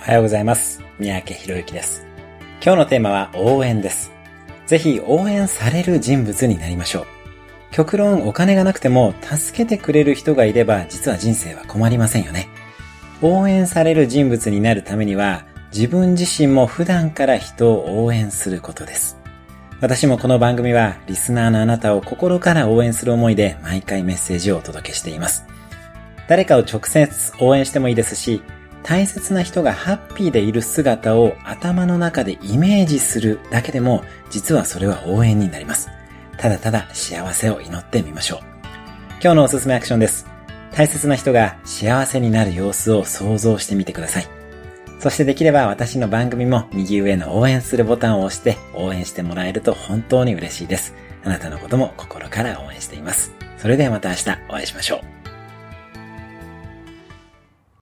おはようございます。三宅博之です。今日のテーマは応援です。ぜひ応援される人物になりましょう。極論お金がなくても助けてくれる人がいれば実は人生は困りませんよね。応援される人物になるためには自分自身も普段から人を応援することです。私もこの番組はリスナーのあなたを心から応援する思いで毎回メッセージをお届けしています。誰かを直接応援してもいいですし、大切な人がハッピーでいる姿を頭の中でイメージするだけでも、実はそれは応援になります。ただただ幸せを祈ってみましょう。今日のおすすめアクションです。大切な人が幸せになる様子を想像してみてください。そしてできれば私の番組も右上の応援するボタンを押して応援してもらえると本当に嬉しいです。あなたのことも心から応援しています。それではまた明日お会いしましょう。